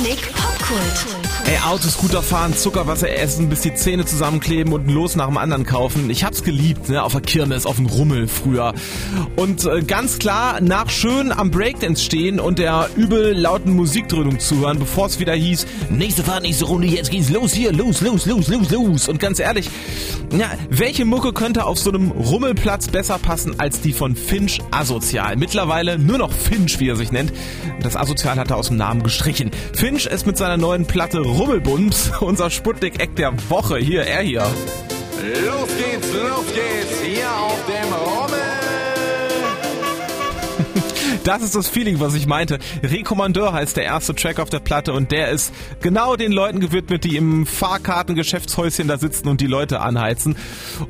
Sputnik Popkult. Ey, Autoscooter fahren, Zuckerwasser essen, bis die Zähne zusammenkleben und ein Los nach dem anderen kaufen. Ich hab's geliebt, ne, auf der Kirmes, auf dem Rummel früher. Und äh, ganz klar, nach schön am Breakdance stehen und der übel lauten Musikdröhnung zuhören, bevor es wieder hieß, nächste Fahrt, nächste Runde, jetzt geht's los hier, los, los, los, los, los. Und ganz ehrlich, ja, welche Mucke könnte auf so einem Rummelplatz besser passen als die von Finch Asozial? Mittlerweile nur noch Finch, wie er sich nennt. Das Asozial hat er aus dem Namen gestrichen. Finch ist mit seiner neuen Platte Rummelbums unser Sputnik-Eck der Woche. Hier, er hier. Los geht's, los geht's, hier auf dem Das ist das Feeling, was ich meinte. Rekommandeur heißt der erste Track auf der Platte und der ist genau den Leuten gewidmet, die im Fahrkartengeschäftshäuschen da sitzen und die Leute anheizen.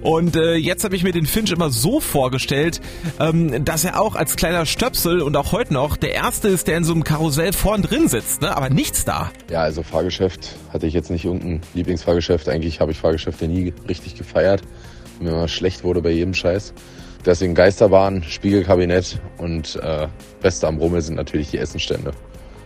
Und äh, jetzt habe ich mir den Finch immer so vorgestellt, ähm, dass er auch als kleiner Stöpsel und auch heute noch der erste ist, der in so einem Karussell vorn drin sitzt, ne? aber nichts da. Ja, also Fahrgeschäft hatte ich jetzt nicht irgendein Lieblingsfahrgeschäft. Eigentlich habe ich Fahrgeschäfte nie richtig gefeiert. Mir immer schlecht wurde bei jedem Scheiß. Deswegen Geisterbahn, Spiegelkabinett und äh, Beste am Rummel sind natürlich die Essenstände.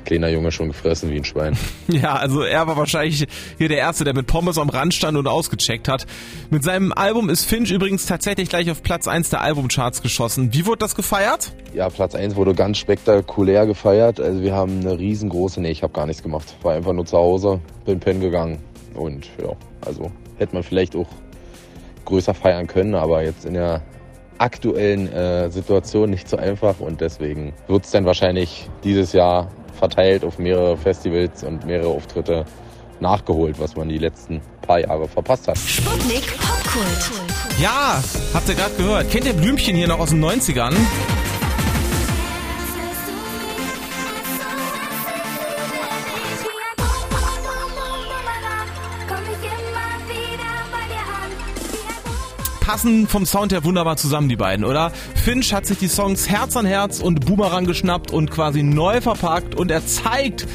Kleiner Junge schon gefressen wie ein Schwein. Ja, also er war wahrscheinlich hier der Erste, der mit Pommes am Rand stand und ausgecheckt hat. Mit seinem Album ist Finch übrigens tatsächlich gleich auf Platz 1 der Albumcharts geschossen. Wie wurde das gefeiert? Ja, Platz 1 wurde ganz spektakulär gefeiert. Also wir haben eine riesengroße, nee, ich habe gar nichts gemacht. War einfach nur zu Hause, bin pennen gegangen. Und ja, also hätte man vielleicht auch größer feiern können, aber jetzt in der aktuellen äh, Situation nicht so einfach und deswegen wird es dann wahrscheinlich dieses Jahr verteilt auf mehrere Festivals und mehrere Auftritte nachgeholt, was man die letzten paar Jahre verpasst hat. Sputnik Popkult. Ja, habt ihr gerade gehört. Kennt ihr Blümchen hier noch aus den 90ern? Passen vom Sound her wunderbar zusammen, die beiden, oder? Finch hat sich die Songs Herz an Herz und Boomerang geschnappt und quasi neu verpackt und er zeigt,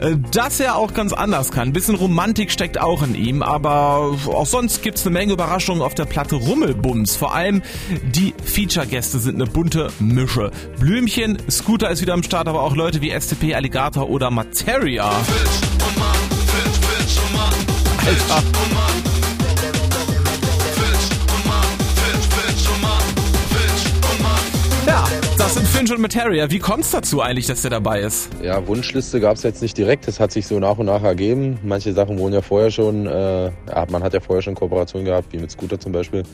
äh, dass er auch ganz anders kann. Ein bisschen Romantik steckt auch in ihm, aber auch sonst gibt's eine Menge Überraschungen auf der Platte Rummelbums. Vor allem die Feature-Gäste sind eine bunte Mische. Blümchen, Scooter ist wieder am Start, aber auch Leute wie STP, Alligator oder Materia. Alter. Finch und Materia. Wie kommt's dazu eigentlich, dass der dabei ist? Ja, Wunschliste gab es jetzt nicht direkt. Das hat sich so nach und nach ergeben. Manche Sachen wurden ja vorher schon, äh, man hat ja vorher schon Kooperationen gehabt, wie mit Scooter zum Beispiel.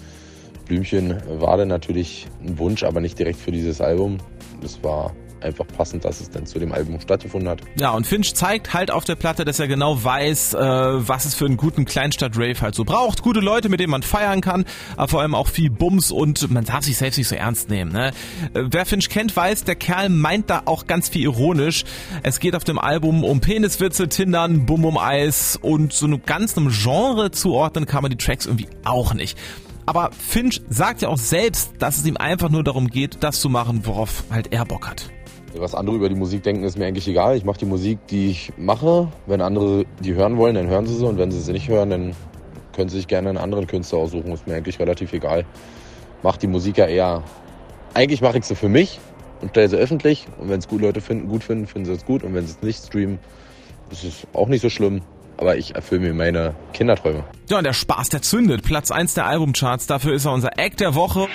Blümchen war dann natürlich ein Wunsch, aber nicht direkt für dieses Album. Das war einfach passend, dass es dann zu dem Album stattgefunden hat. Ja, und Finch zeigt halt auf der Platte, dass er genau weiß, äh, was es für einen guten Kleinstadt-Rave halt so braucht. Gute Leute, mit denen man feiern kann, aber vor allem auch viel Bums und man darf sich selbst nicht so ernst nehmen. Ne? Äh, wer Finch kennt, weiß, der Kerl meint da auch ganz viel ironisch. Es geht auf dem Album um Peniswitze, Tindern, Bum um Eis und so einem ganzen Genre zuordnen kann man die Tracks irgendwie auch nicht. Aber Finch sagt ja auch selbst, dass es ihm einfach nur darum geht, das zu machen, worauf halt er Bock hat. Was andere über die Musik denken, ist mir eigentlich egal. Ich mache die Musik, die ich mache. Wenn andere die hören wollen, dann hören sie sie. Und wenn sie sie nicht hören, dann können sie sich gerne einen anderen Künstler aussuchen. Ist mir eigentlich relativ egal. Mach die Musik ja eher. Eigentlich mache ich sie für mich und stelle sie öffentlich. Und wenn es gut Leute finden, gut finden, finden sie es gut. Und wenn sie es nicht streamen, ist es auch nicht so schlimm. Aber ich erfülle mir meine Kinderträume. Ja, und der Spaß, der zündet. Platz 1 der Albumcharts. Dafür ist er unser Act der Woche.